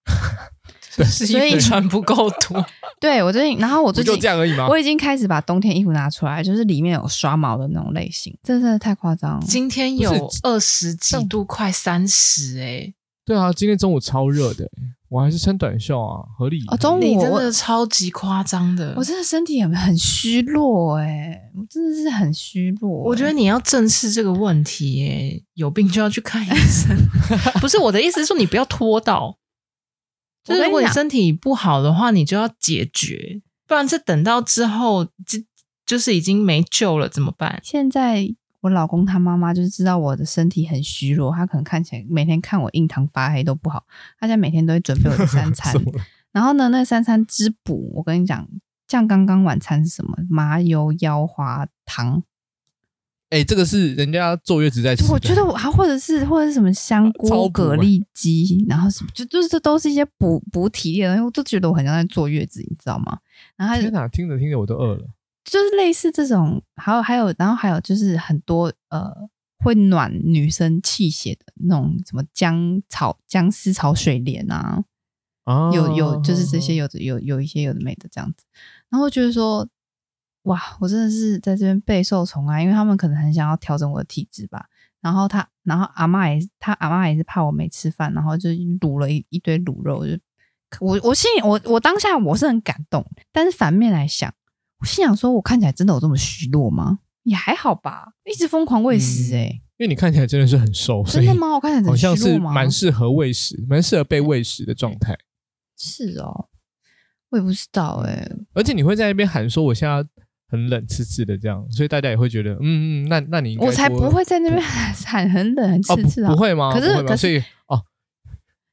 (laughs) 所以穿不够多。(laughs) 对我最近，然后我最近就这样而已吗？我已经开始把冬天衣服拿出来，就是里面有刷毛的那种类型，这真的太夸张了。今天有二十几度，快三十哎。对啊，今天中午超热的。我还是穿短袖啊，合理。哦，中午真的超级夸张的，我真的身体很很虚弱哎、欸，我真的是很虚弱、欸。我觉得你要正视这个问题、欸，有病就要去看医生。(laughs) 不是我的意思是说，你不要拖到，(laughs) 就是如果你身体不好的话，你就要解决，不然这等到之后就就是已经没救了，怎么办？现在。我老公他妈妈就是知道我的身体很虚弱，他可能看起来每天看我印堂发黑都不好，他现在每天都会准备我的三餐。(laughs) 然后呢，那三餐之补，我跟你讲，像刚刚晚餐是什么？麻油腰花汤。哎、欸，这个是人家坐月子在吃。我觉得我还或者是或者是什么香菇蛤蜊鸡，然后什么就就是这都是一些补补体力的东西，我都觉得我很像在坐月子，你知道吗？然后天哪，听着听着我都饿了。就是类似这种，还有还有，然后还有就是很多呃会暖女生气血的那种什么姜草、姜丝草水莲啊，哦、有有就是这些有的有有一些有的没的这样子，然后就是说哇，我真的是在这边备受宠爱，因为他们可能很想要调整我的体质吧。然后他，然后阿嬷也，他阿嬷也是怕我没吃饭，然后就卤了一一堆卤肉，就我我心里我我当下我是很感动，但是反面来想。我心想说：“我看起来真的有这么虚弱吗？也还好吧，一直疯狂喂食哎、欸，因为你看起来真的是很瘦，真的吗？我看起来好像是蛮适合喂食，蛮适合被喂食的状态。是哦，我也不知道哎、欸。而且你会在那边喊说我现在很冷，刺刺的这样，所以大家也会觉得，嗯嗯，那那你应该我才不会在那边喊很冷很刺刺、啊哦、不，不会吗？可是可是所以哦。”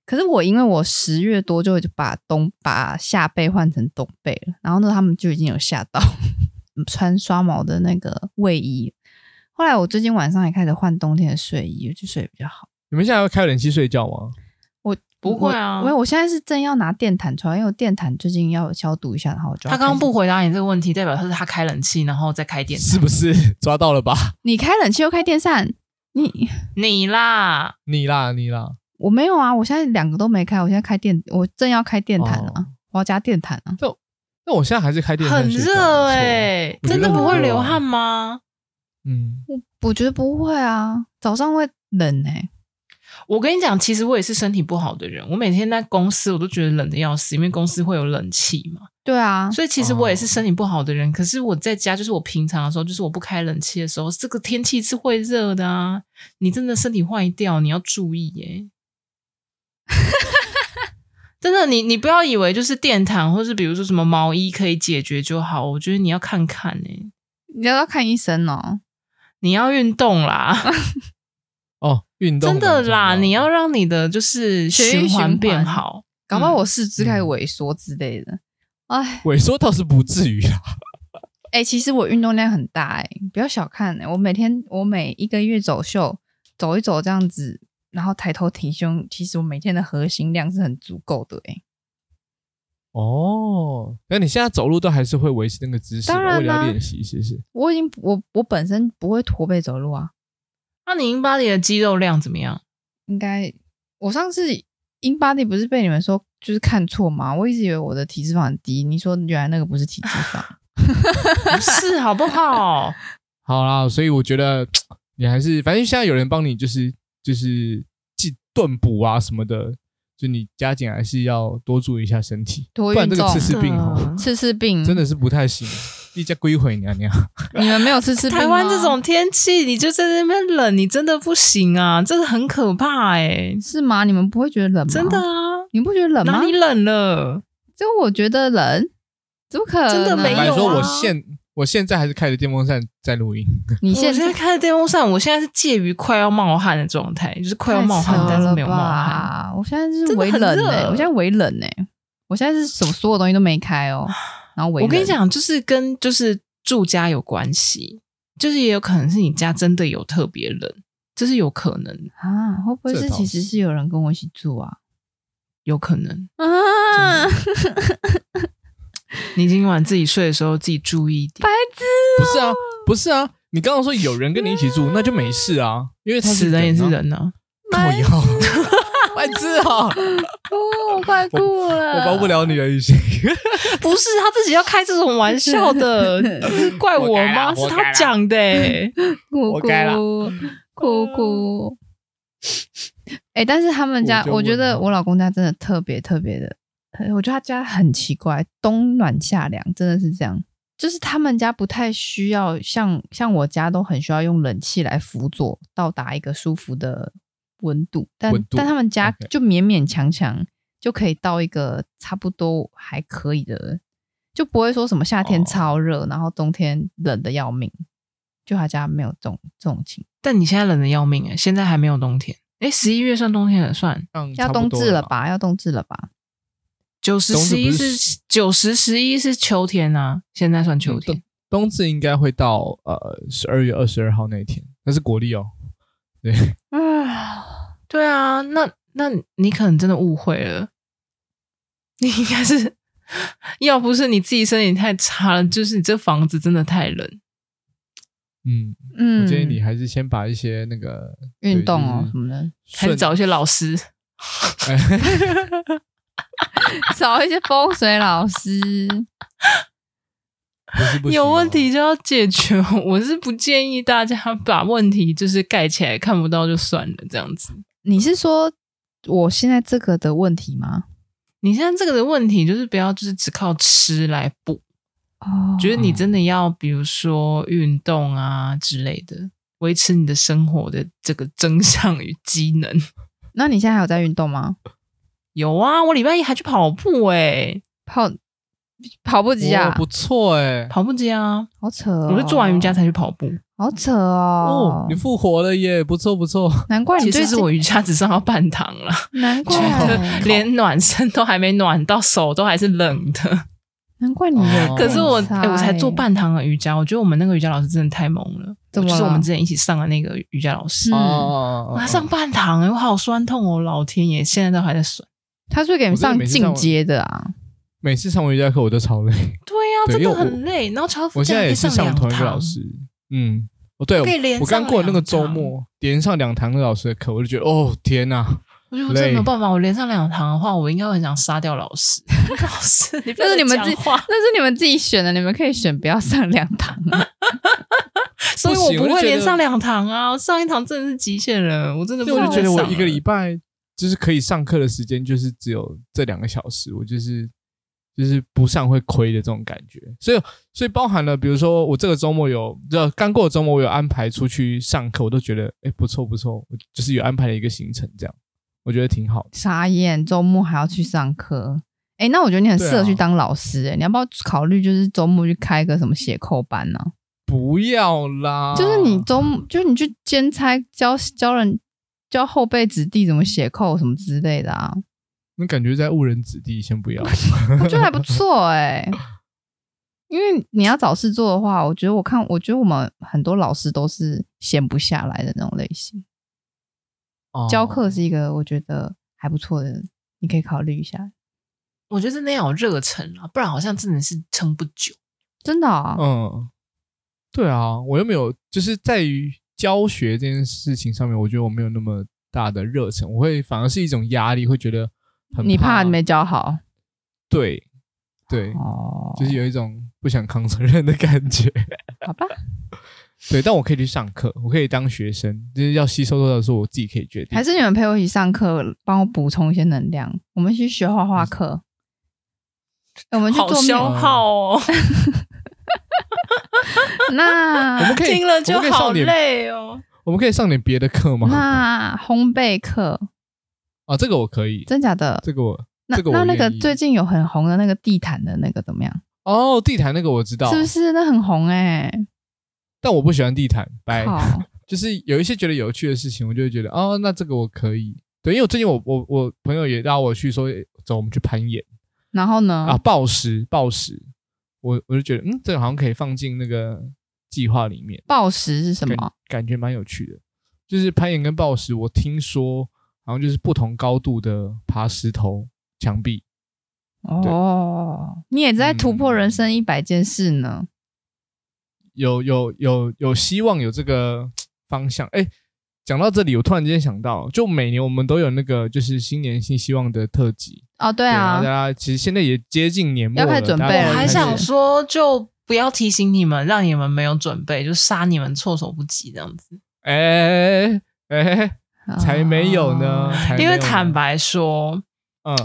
可是我因为我十月多就就把冬把夏被换成冬被了，然后呢，他们就已经有吓到 (laughs) 穿刷毛的那个卫衣。后来我最近晚上也开始换冬天的睡衣，就睡得比较好。你们现在要开冷气睡觉吗？我不会啊，因为我现在是正要拿电毯出来，因为我电毯最近要消毒一下，然后我就他刚刚不回答你这个问题，代表他是他开冷气然后再开电，是不是 (laughs) 抓到了吧？你开冷气又开电扇，你你啦，你啦，你啦。我没有啊，我现在两个都没开，我现在开电，我正要开电毯啊，哦、我要加电毯啊。就那我现在还是开电毯，很热哎、欸，真的不会流汗吗？嗯，我我觉得不会啊，早上会冷哎、欸。我跟你讲，其实我也是身体不好的人。我每天在公司，我都觉得冷的要死，因为公司会有冷气嘛。对啊，所以其实我也是身体不好的人。哦、可是我在家，就是我平常的时候，就是我不开冷气的时候，这个天气是会热的啊。你真的身体坏掉，你要注意耶。(laughs) 真的，你你不要以为就是电毯，或是比如说什么毛衣可以解决就好。我觉得你要看看呢，你要看医生哦。你要运动啦。(laughs) 哦，运动真的啦！你要让你的就是循环变好，搞不好我四肢开始萎缩之类的。哎、嗯，萎缩倒是不至于啦。哎、(laughs) 欸，其实我运动量很大哎、欸，不要小看哎、欸，我每天我每一个月走秀走一走这样子，然后抬头挺胸，其实我每天的核心量是很足够的哎、欸。哦，那你现在走路都还是会维持那个姿势，当然了，练习是不是？我已经我我本身不会驼背走路啊。那你 InBody 的肌肉量怎么样？应该我上次 InBody 不是被你们说就是看错吗？我一直以为我的体脂肪很低，你说原来那个不是体脂肪，(laughs) 不是好不好？好啦，所以我觉得 (tsk) 你还是反正现在有人帮你就是就是进炖补啊什么的，就你加减还是要多注意一下身体，多不然这个刺刺病哦，次次病真的是不太行。一家归回娘娘，(laughs) 你们没有吃吃？台湾这种天气，你就在那边冷，你真的不行啊！这个很可怕哎、欸，是吗？你们不会觉得冷吗？真的啊，你不觉得冷吗？哪里冷了？就我觉得冷，怎么可能？真的没有啊！说我现我现在还是开着电风扇在录音。(laughs) 你现在开着电风扇，我现在是介于快要冒汗的状态，就是快要冒汗，但是没有冒汗。我现在是微冷哎、欸，我现在微冷哎、欸，我现在是什么所有东西都没开哦。然后我跟你讲，就是跟就是住家有关系，就是也有可能是你家真的有特别冷，这是有可能啊。会不会是其实是有人跟我一起住啊？有可能啊。(laughs) 你今晚自己睡的时候自己注意一点。白痴、喔，不是啊，不是啊。你刚刚说有人跟你一起住，那就没事啊，因为他是死人也是人呢。靠腰。(laughs) 白痴啊！哦，我快哭了，我帮不了你了，雨欣。(laughs) 不是他自己要开这种玩笑的，(laughs) 是怪我吗？是他讲的、欸，哭哭哭哭。哎、欸，但是他们家，我，我觉得我老公家真的特别特别的，我觉得他家很奇怪，冬暖夏凉，真的是这样。就是他们家不太需要像像我家都很需要用冷气来辅佐，到达一个舒服的。温度，但度但他们家就勉勉强强就可以到一个差不多还可以的，就不会说什么夏天超热，哦、然后冬天冷的要命。就他家没有这种这种情况。但你现在冷的要命哎，现在还没有冬天哎，十一月算冬天了算，嗯、要冬至了吧？要冬至了吧？九十十一是九十十一是秋天啊，现在算秋天。嗯、冬，冬至应该会到呃十二月二十二号那一天，那是国历哦。对啊。对啊，那那你可能真的误会了，你应该是要不是你自己身体太差了，就是你这房子真的太冷。嗯嗯，我建议你还是先把一些那个运动哦什么的，还是找一些老师，(laughs) (laughs) 找一些风水老师。不是不有问题就要解决，我是不建议大家把问题就是盖起来看不到就算了这样子。你是说我现在这个的问题吗？你现在这个的问题就是不要，就是只靠吃来补哦。觉得你真的要，比如说运动啊之类的，维持你的生活的这个真相与机能。那你现在还有在运动吗？有啊，我礼拜一还去跑步哎、欸，跑跑步机啊，不错哎、欸，跑步机啊，好扯哦。我是做完瑜伽才去跑步。好扯哦！哦，你复活了耶，不错不错。难怪你其实我瑜伽只上到半堂了，难怪 (laughs) 连暖身都还没暖到，手都还是冷的。难怪你有。可是我哎、欸，我才做半堂的瑜伽，我觉得我们那个瑜伽老师真的太猛了。怎么了？就是我们之前一起上的那个瑜伽老师，哦，他上半堂哎，我好酸痛哦，老天爷，现在都还在酸。他是给你们上进阶的啊？每次上瑜伽课我都超累。对呀、啊，真的很累。然后超我现在也是上同一个老师。嗯，哦对，我刚过那个周末，连上两堂老师的课，我就觉得哦天呐，我觉得我真的没有办法，我连上两堂的话，我应该会很想杀掉老师。(laughs) 老师，你不要那是你们自己，那是你们自己选的，你们可以选不要上两堂。所以我不会连上两堂啊，上一堂真的是极限了，我真的不我就觉得我一个礼礼拜就是可以上课的时间就是只有这两个小时，我就是就是不上会亏的这种感觉。所以所以包含了，比如说我这个周末有，就刚过周末我有安排出去上课，我都觉得哎不错不错，我就是有安排了一个行程这样。我觉得挺好的。傻眼，周末还要去上课？哎、欸，那我觉得你很适合去当老师、欸。哎、啊，你要不要考虑就是周末去开个什么写扣班呢、啊？不要啦，就是你周末，就是你去兼差教教人教后辈子弟怎么写扣什么之类的啊。那感觉在误人子弟，先不要。(laughs) 我觉得还不错哎、欸，因为你要找事做的话，我觉得我看，我觉得我们很多老师都是闲不下来的那种类型。教课是一个我觉得还不错的，你可以考虑一下。我觉得真的要有热忱啊，不然好像真的是撑不久。真的啊，嗯，对啊，我又没有，就是在于教学这件事情上面，我觉得我没有那么大的热忱，我会反而是一种压力，会觉得很怕你怕你没教好。对，对，哦，就是有一种不想扛责任的感觉。(laughs) 好吧。对，但我可以去上课，我可以当学生，就是要吸收多少，是我自己可以决定。还是你们陪我一起上课，帮我补充一些能量？我们去学画画课，我们去做消耗哦。(laughs) (laughs) (laughs) 那我们可以听了就好累哦。我们可以上点别的课吗？那烘焙课啊，这个我可以，真假的？这个我，那这个我那那个最近有很红的那个地毯的那个怎么样？哦，地毯那个我知道，是不是？那很红哎、欸。但我不喜欢地毯，拜。(laughs) 就是有一些觉得有趣的事情，我就会觉得哦，那这个我可以。对，因为我最近我我我朋友也拉我去说，走，我们去攀岩。然后呢？啊，抱石，抱石，我我就觉得，嗯，这个好像可以放进那个计划里面。暴食是什么？感，感觉蛮有趣的，就是攀岩跟暴食，我听说好像就是不同高度的爬石头墙壁。哦，你也在突破人生一百件事呢。嗯有有有有希望有这个方向哎，讲到这里，我突然间想到，就每年我们都有那个就是新年新希望的特辑哦，对啊，大家其实现在也接近年末了，要开始准备了。我还想说，就不要提醒你们，让你们没有准备，就杀你们措手不及这样子。哎哎，才没有呢！因为坦白说，嗯，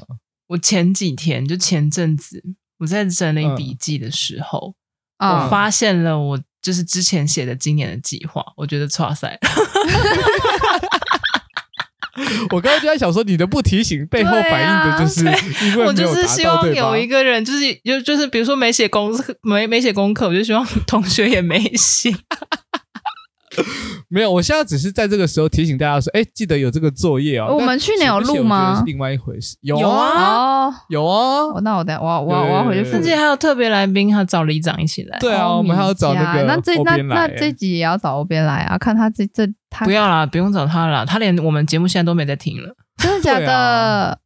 我前几天就前阵子我在整理笔记的时候。Oh. 我发现了，我就是之前写的今年的计划，我觉得挫赛。(laughs) (laughs) 我刚刚就在想说，你的不提醒背后反映的就是因为，我就是希望有一个人，就是就就是比如说没写功课，没没写功课，我就希望同学也没写。(laughs) 没有，我现在只是在这个时候提醒大家说，哎，记得有这个作业哦。我们去年有录吗？是另外一回事。有有啊，有啊。那我等我我我要回去。甚至还有特别来宾，还找李长一起来。对啊，我们还要找那个。那这那那这集也要找欧边来啊？看他这这他不要啦，不用找他了，他连我们节目现在都没在听了。真的假的？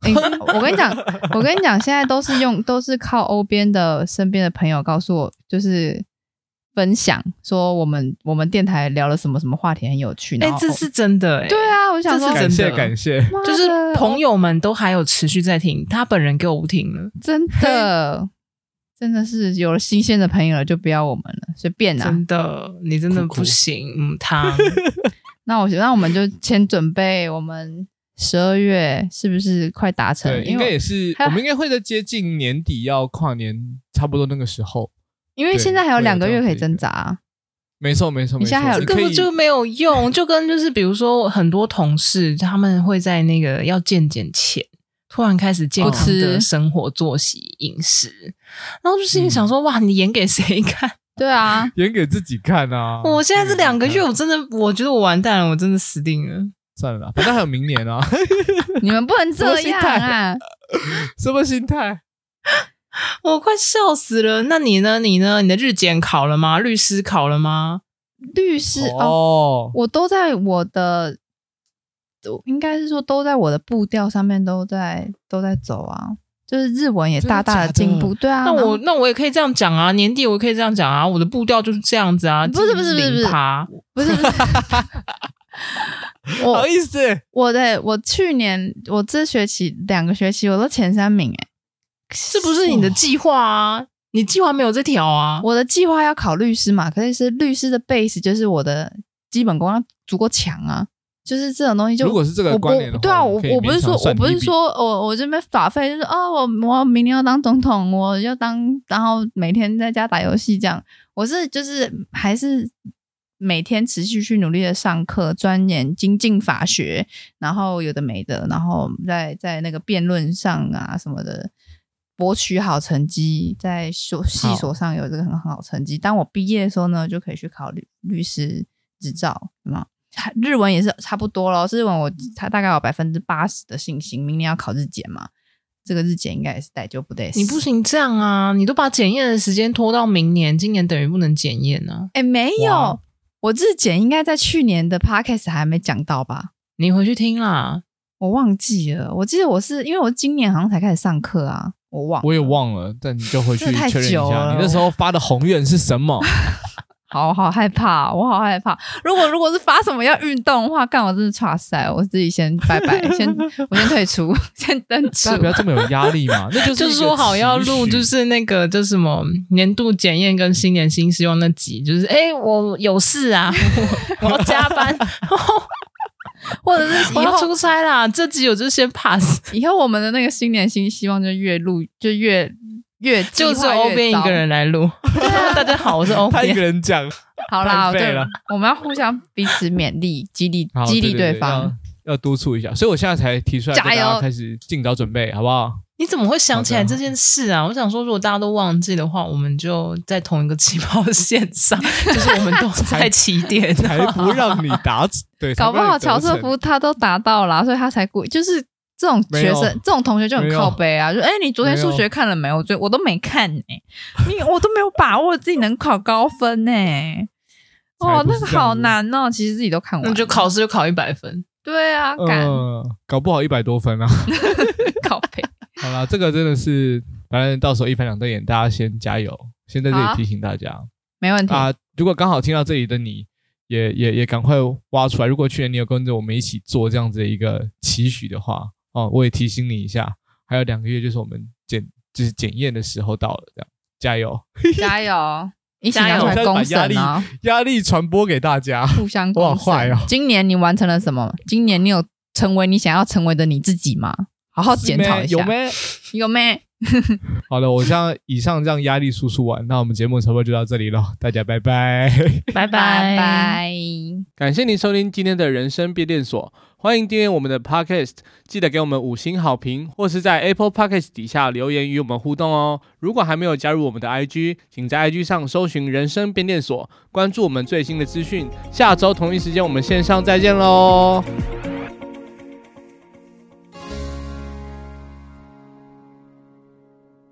我跟你讲，我跟你讲，现在都是用都是靠欧边的身边的朋友告诉我，就是。分享说我们我们电台聊了什么什么话题很有趣，哎、欸，这是真的哎、欸，对啊，我想说感谢感谢，就是朋友们都还有持续在听，他本人给我不听了，真的真的是有了新鲜的朋友了，就不要我们了，随便啊，真的你真的不行，嗯，他，(laughs) 那我觉得那我们就先准备，我们十二月是不是快达成？对，应该也是，我们应该会在接近年底要跨年，差不多那个时候。因为现在还有两个月可以挣扎，没错没错，你现在还有根本就没有用，就跟就是比如说很多同事他们会在那个要健检前突然开始健康的生活作息饮食，然后就心里想说哇，你演给谁看？对啊，演给自己看啊！我现在这两个月我真的我觉得我完蛋了，我真的死定了。算了吧，反正还有明年啊！(laughs) 你们不能这样啊！什么心态？(laughs) 我快笑死了！那你呢？你呢？你的日检考了吗？律师考了吗？律师哦，哦，我都在我的，应该是说都在我的步调上面，都在都在走啊。就是日文也大大的进步，对啊。那我那我也可以这样讲啊，年底我也可以这样讲啊，我的步调就是这样子啊。不是不是不是不是，不是不是，(laughs) 我好意思，我的我去年我这学期两个学期我都前三名哎，这不是你的计划啊？你计划没有这条啊？我的计划要考律师嘛，可是是律师的 base 就是我的基本功要足够强啊，就是这种东西就如果是这个观点的话，对啊，我我不是说我不是说我我这边耍废，就是哦，我我明年要当总统，我要当，然后每天在家打游戏这样，我是就是还是。每天持续去努力的上课、钻研、精进法学，然后有的没的，然后在在那个辩论上啊什么的，博取好成绩，在所系所上有这个很很好成绩。当我毕业的时候呢，就可以去考律律师执照，对吗？日文也是差不多咯，日文我他大概有百分之八十的信心，明年要考日检嘛，这个日检应该也是待就不得。你不行这样啊，你都把检验的时间拖到明年，今年等于不能检验呢？哎，没有。我日检应该在去年的 podcast 还没讲到吧？你回去听啦，我忘记了。我记得我是因为我今年好像才开始上课啊，我忘了，我也忘了。但你就回去确认一下，你那时候发的宏愿是什么？(laughs) 好好害怕，我好害怕。如果如果是发什么要运动的话，干我真是差赛，我自己先拜拜，先 (laughs) 我先退出，先登出。不要这么有压力嘛，那 (laughs) 就是就说好要录，就是那个就什么年度检验跟新年新希望那集，就是哎、欸，我有事啊，我，我要加班，(laughs) 或者是以后出差啦。这集我就先 pass，(laughs) 以后我们的那个新年新希望就越录就越。越就是欧编一个人来录，(laughs) 大家好，我是欧编。他一个人讲，好啦，对了，我们要互相彼此勉励、激励、激励对方，要，要督促一下。所以我现在才提出来，加油，开始尽早准备，好不好？你怎么会想起来这件事啊？我想说，如果大家都忘记的话，我们就在同一个起跑线上，(laughs) 就是我们都在起点，才不让你达。对，搞不好乔瑟夫他都达到了，所以他才故意就是。这种学生，这种同学就很靠背啊！就哎，你昨天数学看了没有？我昨我都没看呢，你我都没有把握自己能考高分呢。哦，那个好难哦，其实自己都看完，那就考试就考一百分。对啊，嗯，搞不好一百多分啊，(laughs) (laughs) 靠北。好了，这个真的是，反正到时候一翻两瞪眼，大家先加油，先在这里提醒大家，没问题啊。如果刚好听到这里的你，也也也赶快挖出来。如果去年你有跟着我们一起做这样子的一个期许的话。哦，我也提醒你一下，还有两个月就是我们检就是检验的时候到了，这样加油加油，一起拿出来公审啊！压力传播给大家，互相公审。哇坏哦！今年你完成了什么？今年你有成为你想要成为的你自己吗？好好检讨一下，有没？有没？(laughs) 好了，我像以上这样压力输出完，那我们节目差不多就到这里了，大家拜拜，拜拜拜！感谢您收听今天的人生变电所。欢迎订阅我们的 Podcast，记得给我们五星好评，或是在 Apple Podcast 底下留言与我们互动哦。如果还没有加入我们的 IG，请在 IG 上搜寻“人生变电所”，关注我们最新的资讯。下周同一时间，我们线上再见喽！